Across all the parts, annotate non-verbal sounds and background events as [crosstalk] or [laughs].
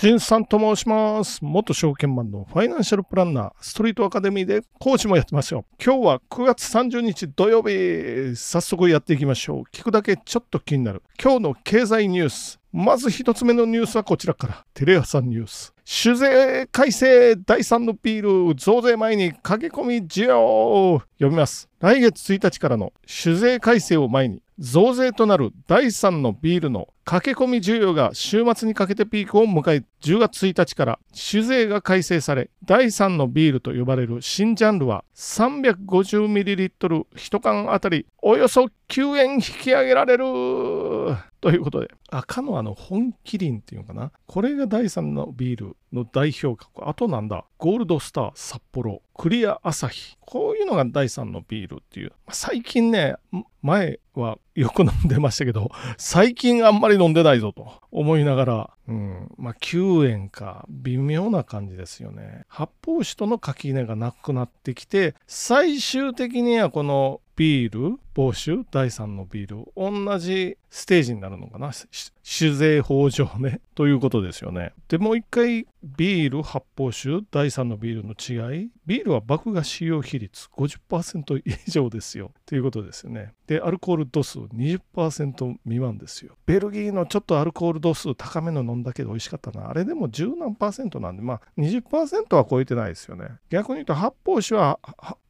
新さんと申します。元証券マンのファイナンシャルプランナー、ストリートアカデミーで講師もやってますよ。今日は9月30日土曜日。早速やっていきましょう。聞くだけちょっと気になる。今日の経済ニュース。まず一つ目のニュースはこちらから。テレ朝ニュース。酒税改正第3のビール増税前に駆け込み需要読みます。来月1日からの酒税改正を前に増税となる第3のビールの駆け込み需要が週末にかけてピークを迎え10月1日から酒税が改正され第3のビールと呼ばれる新ジャンルは 350ml1 缶あたりおよそ9円引き上げられる [laughs] ということで。赤のあの本麒麟っていうのかな？これが第3のビールの代表格。あとなんだ？ゴールドスター札幌。クリアアサヒ。こういうのが第3のビールっていう。最近ね前はよく飲んでましたけど最近あんまり飲んでないぞと思いながら、うん、まあ9円か。微妙な感じですよね。発泡酒との垣根がなくなってきて最終的にはこのビール防酒第3のビール同じステージになるのかな？酒税法上ね。[laughs] ということですよね。でもう一回ビール発泡酒第3のビールの違い。ビールは麦芽使用比率50%以上ですよ。ということですよね。でアルコール度数20%未満ですよ。ベルギーのちょっとアルコール度数高めの飲んだけど美味しかったな。あれでも10何パーセントなんでまあ20%は超えてないですよね。逆に言うと発泡酒は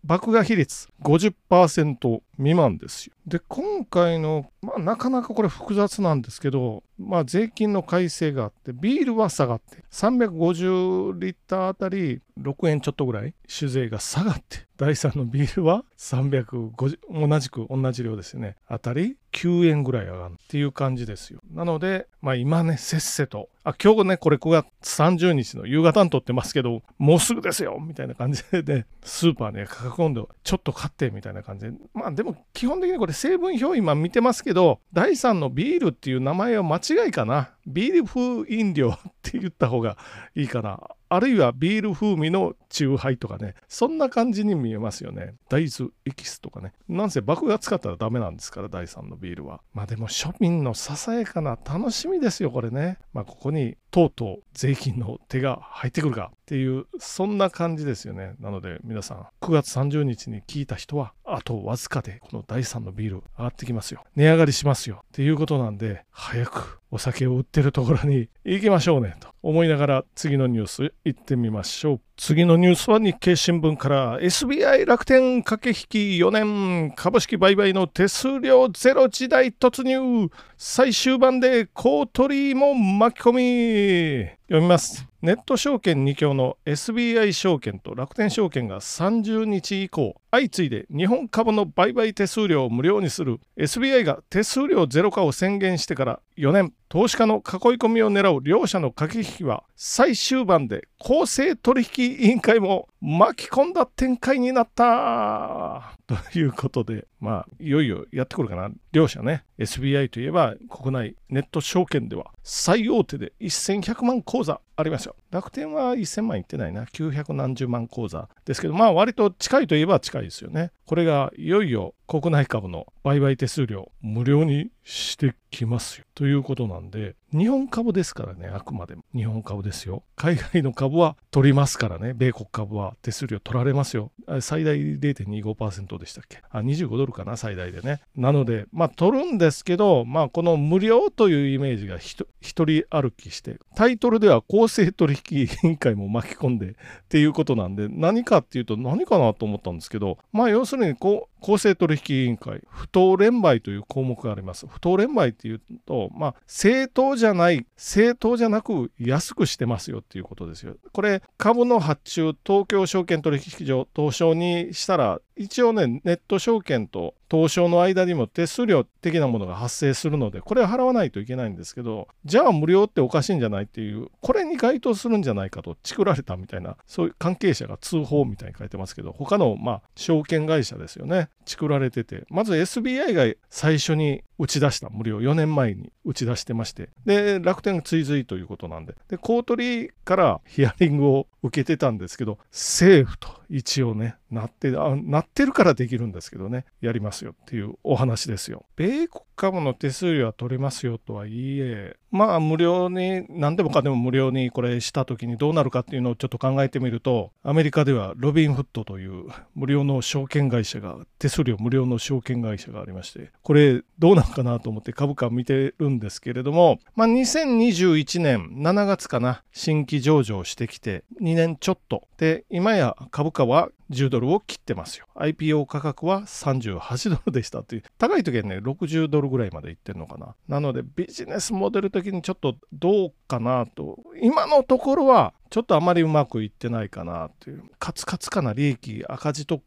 麦芽比率50%未満ですよ。で今回の、まあ、なかなかこれ複雑なんですけど、まあ、税金の改正があってビールは下がって350リッターあたり6円ちょっとぐらい酒税が下がって第3のビールは350同じく同じ量ですよね。あたり9円ぐらい上がるっていう感じですよ。なので、まあ、今ねせっせと。あ今日ねこれ9月30日の夕方に撮ってますけどもうすぐですよみたいな感じで、ね、スーパーね価格温度ちょっと買ってみたいな感じで。まあでも基本的にこれ成分表今見てますけど第3のビールっていう名前は間違いかな。ビール風飲料って言った方がいいかな。あるいはビール風味の酎ハイとかね。そんな感じに見えますよね。大豆エキスとかね。なんせ麦芽使ったらダメなんですから第3のビールは。まあでも庶民のささやかな楽しみですよこれね。まあここにとうとう税金の手が入ってくるかっていうそんな感じですよね。なので皆さん9月30日に聞いた人はあとわずかでこの第3のビール上がってきますよ。値上がりしますよ。っていうことなんで早くお酒を売ってるところに行きましょうねと。思いながら次のニュース行ってみましょう。次のニュースは日経新聞から。SBI 楽天駆け引き4年。株式売買の手数料ゼロ時代突入。最終盤で公取も巻き込み。読みます。ネット証券2強の SBI 証券と楽天証券が30日以降相次いで日本株の売買手数料を無料にする。SBI が手数料ゼロ化を宣言してから4年投資家の囲い込みを狙う両者の駆け引きは最終盤で公正取引委員会も巻き込んだ展開になったということでまあいよいよやってくるかな。両者ね。SBI といえば国内ネット証券では最大手で1100万口座。ありますよ楽天は1000万いってないな。900何十万口座ですけどまあ割と近いといえば近いですよね。これがいよいよ国内株の売買手数料無料にしてきますよ。ということなんで日本株ですからねあくまでも。日本株ですよ。海外の株は取りますからね。米国株は手数料取られますよ。最大0.25%でしたっけ。あ25ドルかな最大でね。なのでまあ取るんですけどまあこの無料というイメージが一人歩きしてタイトルでは公公正取引委員会も巻き込んでっていうことなんで何かっていうと何かなと思ったんですけどまあ要するにこう公正取引委員会不当連売という項目があります。不当連売っていうとまあ正当じゃない正当じゃなく安くしてますよっていうことですよ。これ株の発注東京証券取引所東証にしたら一応ねネット証券と東証の間にも手数料的なものが発生するのでこれは払わないといけないんですけどじゃあ無料っておかしいんじゃないっていうこれに該当するんじゃないかとチクられたみたいなそういう関係者が通報みたいに書いてますけど他のまあ証券会社ですよね。作られててまず SBI が最初に打ち出した無料4年前に打ち出してましてで楽天が追随ということなんでで公取からヒアリングを受けてたんですけど政府と。一応ねなってあなってるからできるんですけどね。やりますよっていうお話ですよ。米国株の手数料は取れますよとはいえまあ無料に何でもかでも無料にこれした時にどうなるかっていうのをちょっと考えてみるとアメリカではロビンフットという無料の証券会社が手数料無料の証券会社がありましてこれどうなのかなと思って株価見てるんですけれどもまあ2021年7月かな新規上場してきて2年ちょっと。で今や株価は10ドルを切ってますよ。IPO 価格は38ドルでしたという、高い時はね、60ドルぐらいまでいってるのかな。なので、ビジネスモデル的にちょっとどうかなと、今のところはちょっとあまりうまくいってないかなという、カツカツかな利益、赤字と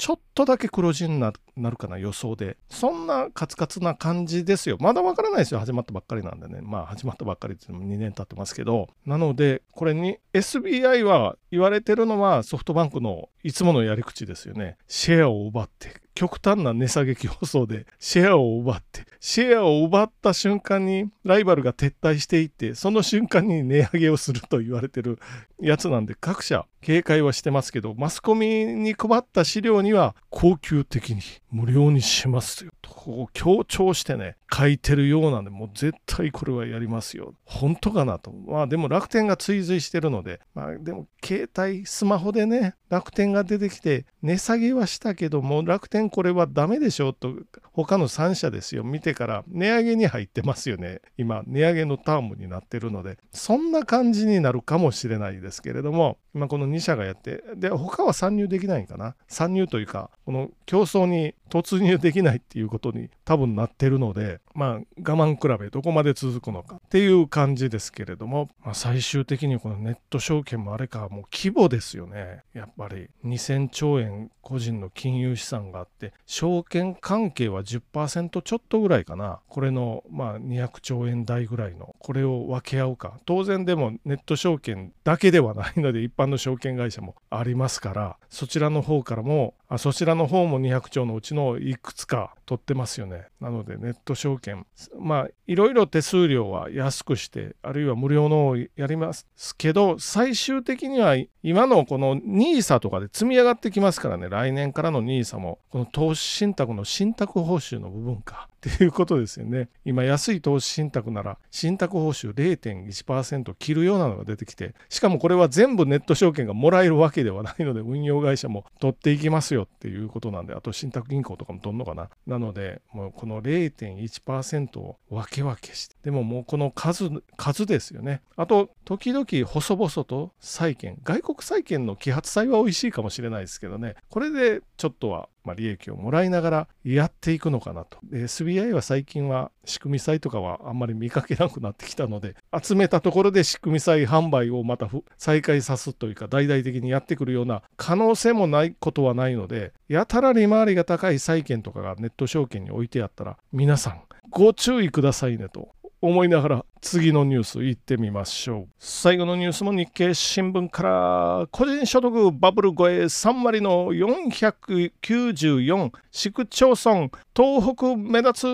ちょっとだけ黒字にななるかな予想で。そんなカツカツな感じですよ。まだわからないですよ。始まったばっかりなんでね。まあ始まったばっかりっていうのも2年経ってますけど。なのでこれに SBI は言われてるのはソフトバンクのいつものやり口ですよね。シェアを奪って極端な値下げ競争でシェアを奪ってシェアを奪った瞬間にライバルが撤退していってその瞬間に値上げをすると言われてるやつなんで各社警戒はしてますけどマスコミに配った資料には高級的に無料にしますよ。とこう強調してね書いてるようなんでもう絶対これはやりますよ。本当かなと。まあでも楽天が追随してるのでまあでも携帯スマホでね楽天が出てきて値下げはしたけども楽天これはダメでしょと他の3社ですよ。見てから値上げに入ってますよね。今値上げのタームになってるので。そんな感じになるかもしれないですけれども今この2社がやってで他は参入できないんかな。参入というかこの競争に突入できないっていうことに多分なってるのでまあ我慢比べどこまで続くのかっていう感じですけれども、まあ、最終的にこのネット証券もあれかもう規模ですよね。やっぱり2000兆円個人の金融資産があって証券関係は10%ちょっとぐらいかな。これのまあ200兆円台ぐらいのこれを分け合うか。当然でもネット証券だけではないので一般の証券会社もありますからそちらの方からもあそちらの方も200兆のうちののいくつか取ってますよね。なのでネット証券、まあいろいろ手数料は安くして、あるいは無料のをやりますけど、最終的には今のこの NISA とかで積み上がってきますからね、来年からの NISA も、この投資信託の信託報酬の部分か。っていうことですよね。今安い投資信託なら信託報酬0.1%切るようなのが出てきてしかもこれは全部ネット証券がもらえるわけではないので運用会社も取っていきますよっていうことなんであと信託銀行とかも取るのかな。なのでもうこの0.1%を分け分けしてでももうこの数数ですよね。あと時々細々と債券外国債券の揮発債は美味しいかもしれないですけどねこれでちょっとはまあ、利益をもらいながらやっていくのかなと。SBI は最近は仕組み債とかはあんまり見かけなくなってきたので、集めたところで仕組み債販売をまた再開さすというか、大々的にやってくるような可能性もないことはないので、やたら利回りが高い債券とかがネット証券に置いてあったら、皆さんご注意くださいねと思いながら次のニュース行ってみましょう。最後のニュースも日経新聞から個人所得バブル超え3割の494市区町村東北目立つ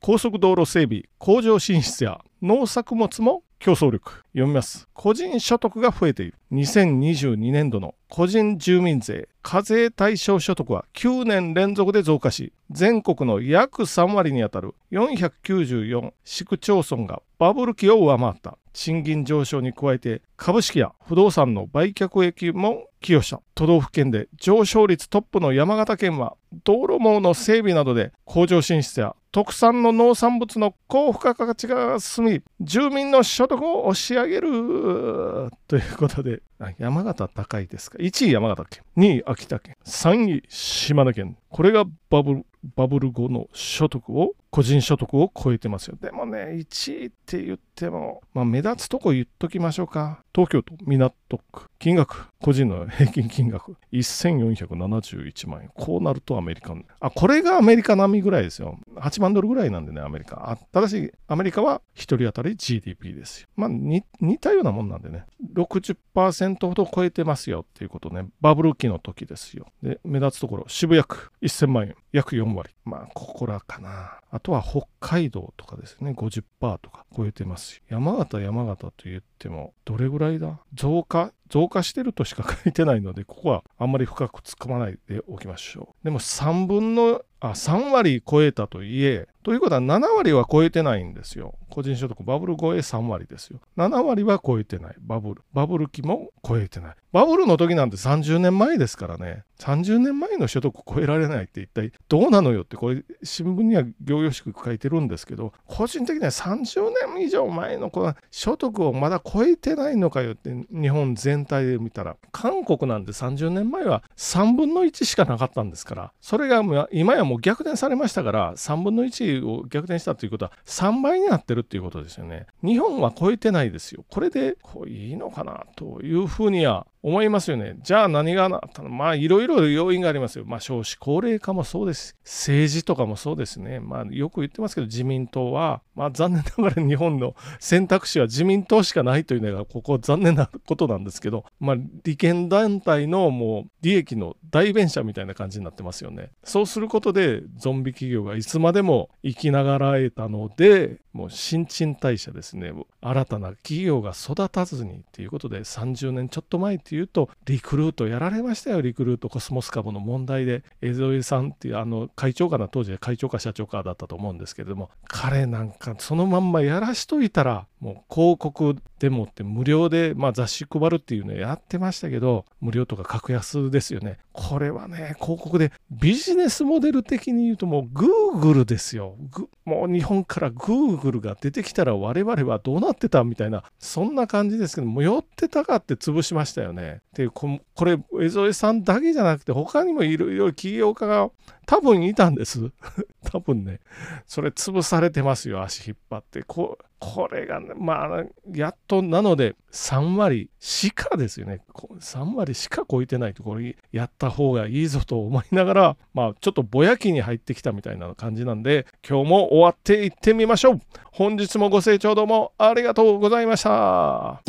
高速道路整備工場進出や農作物も競争力。読みます。個人所得が増えている。2022年度の個人住民税課税対象所得は9年連続で増加し全国の約3割にあたる494市区町村がバブル期を上回った。賃金上昇に加えて株式や不動産の売却益も寄与した。都道府県で上昇率トップの山形県は道路網の整備などで工場進出や特産の農産物の高付加価値が進み住民の所得を押し上げるということで山形高いですか？1位山形県2位秋田県3位島根県これがバブルバブル後の所得を個人所得を超えてますよ。でもね、1位って言っても、まあ、目立つとこ言っときましょうか。東京都港区。金額、個人の平均金額、1471万円。こうなるとアメリカあ、これがアメリカ並みぐらいですよ。8万ドルぐらいなんでね、アメリカ。ただし、アメリカは1人当たり GDP ですよ。まあ、似たようなもんなんでね。60%ほど超えてますよっていうことね。バブル期の時ですよ。で、目立つところ、渋谷区1000万円。約4割。まあ、ここらかな。あとは北海道とかですね、50%とか超えてますし、山形、山形と言っても、どれぐらいだ？増加増加してるとしか書いてないので、ここはあんまり深く突っ込まないでおきましょう。でも3分の、あ、3割超えたといえ、ということは7割は超えてないんですよ。個人所得バブル超え3割ですよ。7割は超えてない。バブル。バブル期も超えてない。バブルの時なんて30年前ですからね。30年前の所得超えられないって一体どうなのよってこれ新聞には行々しく書いてるんですけど個人的には30年以上前のこの所得をまだ超えてないのかよって日本全体で見たら韓国なんて30年前は3分の1しかなかったんですからそれが今やもう逆転されましたから3分の1を逆転したということは3倍になってるっていうことですよね日本は超えてないですよこれでこういいのかなというふうには思いますよね。じゃあ何がなったの？まあいろいろ要因がありますよ。まあ少子高齢化もそうです。政治とかもそうですね。まあよく言ってますけど自民党は、まあ残念ながら日本の選択肢は自民党しかないというのがここ残念なことなんですけど、まあ利権団体のもう利益の代弁者みたいな感じになってますよね。そうすることでゾンビ企業がいつまでも生きながらえたので、もう新陳代謝ですね。新たな企業が育たずにっていうことで30年ちょっと前ってていうとリクルートやられましたよリクルートコスモス株の問題で。江添さんっていうあの会長かな当時会長か社長かだったと思うんですけれども彼なんかそのまんまやらしといたらもう広告でもって無料で、まあ、雑誌配るっていうのやってましたけど無料とか格安ですよね。これはね広告でビジネスモデル的に言うともうグーグルですよ。もう日本からグーグルが出てきたら我々はどうなってたみたいなそんな感じですけども寄ってたかって潰しましたよね。でこれ江添さんだけじゃなくて他にもいろいろ起業家が多分いたんです。[laughs] 多分ね、それ潰されてますよ、足引っ張って。ここれが、ね、まあ、やっとなので、3割しかですよね。3割しか超えてないところやった方がいいぞと思いながら、まあ、ちょっとぼやきに入ってきたみたいな感じなんで、今日も終わっていってみましょう。本日もご清聴どうもありがとうございました。